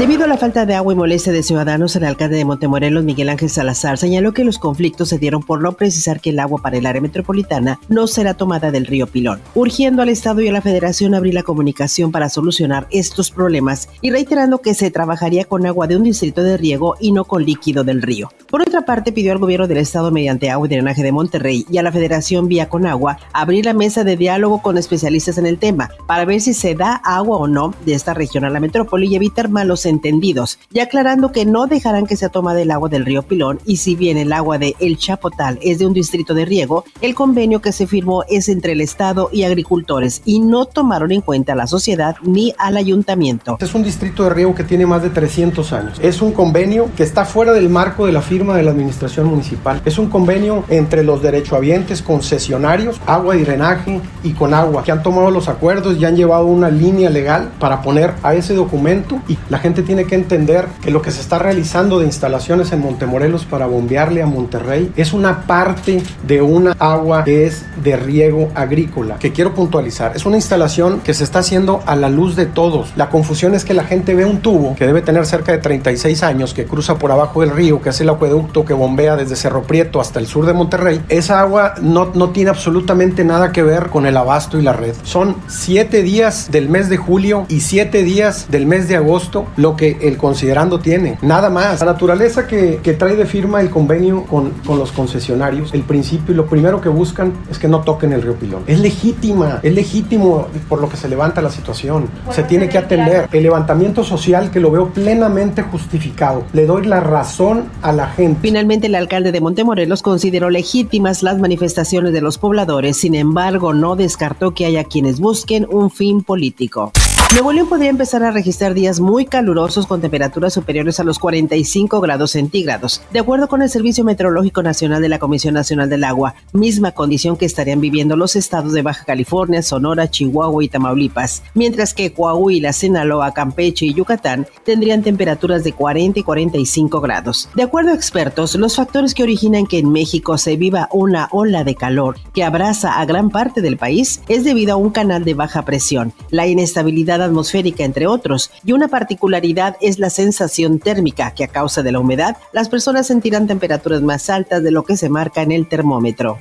Debido a la falta de agua y molestia de ciudadanos, el alcalde de Montemorelos, Miguel Ángel Salazar, señaló que los conflictos se dieron por no precisar que el agua para el área metropolitana no será tomada del río Pilón, urgiendo al Estado y a la Federación abrir la comunicación para solucionar estos problemas y reiterando que se trabajaría con agua de un distrito de riego y no con líquido del río. Por otra parte, pidió al gobierno del Estado mediante agua y drenaje de Monterrey y a la Federación Vía con Agua abrir la mesa de diálogo con especialistas en el tema para ver si se da agua o no de esta región a la metrópoli y evitar malos entendidos, y aclarando que no dejarán que sea tomada el agua del río Pilón y si bien el agua de El Chapotal es de un distrito de riego, el convenio que se firmó es entre el Estado y agricultores y no tomaron en cuenta a la sociedad ni al ayuntamiento. Es un distrito de riego que tiene más de 300 años. Es un convenio que está fuera del marco de la firma de la administración municipal. Es un convenio entre los derechohabientes concesionarios, agua y drenaje y con agua, que han tomado los acuerdos y han llevado una línea legal para poner a ese documento y la gente tiene que entender que lo que se está realizando de instalaciones en Montemorelos para bombearle a Monterrey es una parte de una agua que es de riego agrícola, que quiero puntualizar. Es una instalación que se está haciendo a la luz de todos. La confusión es que la gente ve un tubo que debe tener cerca de 36 años, que cruza por abajo del río, que es el acueducto que bombea desde Cerro Prieto hasta el sur de Monterrey. Esa agua no, no tiene absolutamente nada que ver con el abasto y la red. Son siete días del mes de julio y siete días del mes de agosto lo que el considerando tiene. Nada más. La naturaleza que, que trae de firma el convenio con, con, los concesionarios, el principio y lo primero que buscan es que no toquen el río Pilón. Es legítima, es legítimo por lo que se levanta la situación. Se tiene que atender. El levantamiento social que lo veo plenamente justificado. Le doy la razón a la gente. Finalmente, el alcalde de Montemorelos consideró legítimas las manifestaciones de los pobladores, sin embargo, no descartó que haya quienes busquen un fin político. Nuevo León podría empezar a registrar días muy calurosos con temperaturas superiores a los 45 grados centígrados, de acuerdo con el Servicio Meteorológico Nacional de la Comisión Nacional del Agua, misma condición que estarían viviendo los estados de Baja California, Sonora, Chihuahua y Tamaulipas, mientras que Coahuila, Sinaloa, Campeche y Yucatán tendrían temperaturas de 40 y 45 grados. De acuerdo a expertos, los factores que originan que en México se viva una ola de calor que abraza a gran parte del país es debido a un canal de baja presión, la inestabilidad atmosférica, entre otros, y una particularidad es la sensación térmica, que a causa de la humedad, las personas sentirán temperaturas más altas de lo que se marca en el termómetro.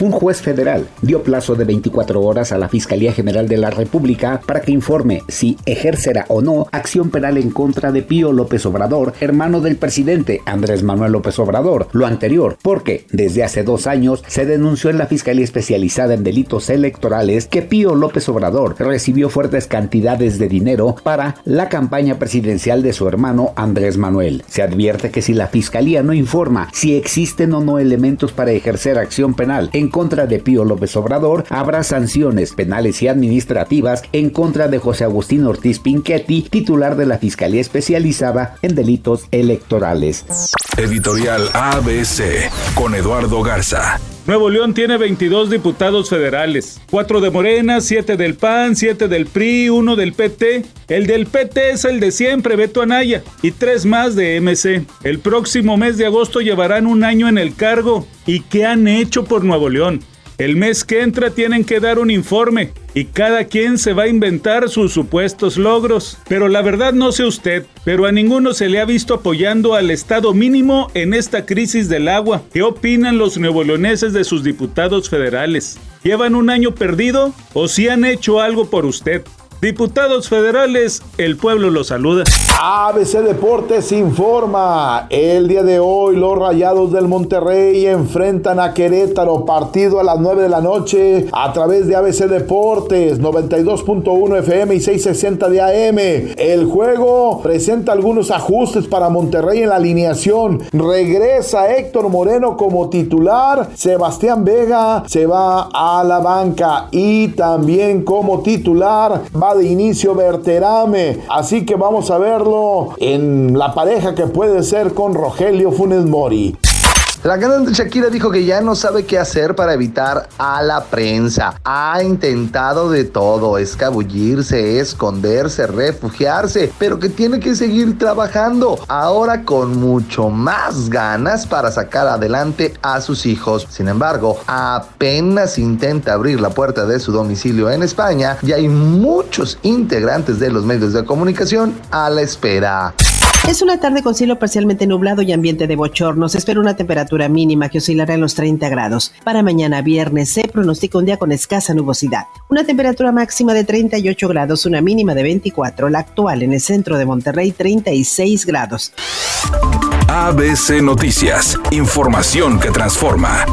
Un juez federal dio plazo de 24 horas a la Fiscalía General de la República para que informe si ejercerá o no acción penal en contra de Pío López Obrador, hermano del presidente Andrés Manuel López Obrador. Lo anterior, porque desde hace dos años se denunció en la Fiscalía Especializada en Delitos Electorales que Pío López Obrador recibió fuertes cantidades de dinero para la campaña presidencial de su hermano Andrés Manuel. Se advierte que si la Fiscalía no informa si existen o no elementos para ejercer acción penal en contra de Pío López Obrador, habrá sanciones penales y administrativas en contra de José Agustín Ortiz Pinchetti, titular de la Fiscalía Especializada en Delitos Electorales. Editorial ABC con Eduardo Garza. Nuevo León tiene 22 diputados federales, 4 de Morena, 7 del PAN, 7 del PRI, 1 del PT. El del PT es el de siempre, Beto Anaya, y 3 más de MC. El próximo mes de agosto llevarán un año en el cargo. ¿Y qué han hecho por Nuevo León? El mes que entra tienen que dar un informe y cada quien se va a inventar sus supuestos logros. Pero la verdad no sé usted, pero a ninguno se le ha visto apoyando al Estado mínimo en esta crisis del agua. ¿Qué opinan los neoleoneses de sus diputados federales? ¿Llevan un año perdido o si han hecho algo por usted? Diputados federales, el pueblo los saluda. ABC Deportes informa. El día de hoy los Rayados del Monterrey enfrentan a Querétaro. Partido a las 9 de la noche a través de ABC Deportes 92.1 FM y 660 de AM. El juego presenta algunos ajustes para Monterrey en la alineación. Regresa Héctor Moreno como titular. Sebastián Vega se va a la banca y también como titular va de inicio Berterame. Así que vamos a verlo en la pareja que puede ser con Rogelio Funes Mori. La cantante Shakira dijo que ya no sabe qué hacer para evitar a la prensa. Ha intentado de todo, escabullirse, esconderse, refugiarse, pero que tiene que seguir trabajando, ahora con mucho más ganas para sacar adelante a sus hijos. Sin embargo, apenas intenta abrir la puerta de su domicilio en España y hay muchos integrantes de los medios de comunicación a la espera. Es una tarde con cielo parcialmente nublado y ambiente de bochorno. Se espera una temperatura mínima que oscilará en los 30 grados. Para mañana viernes se pronostica un día con escasa nubosidad. Una temperatura máxima de 38 grados, una mínima de 24. La actual en el centro de Monterrey, 36 grados. ABC Noticias. Información que transforma.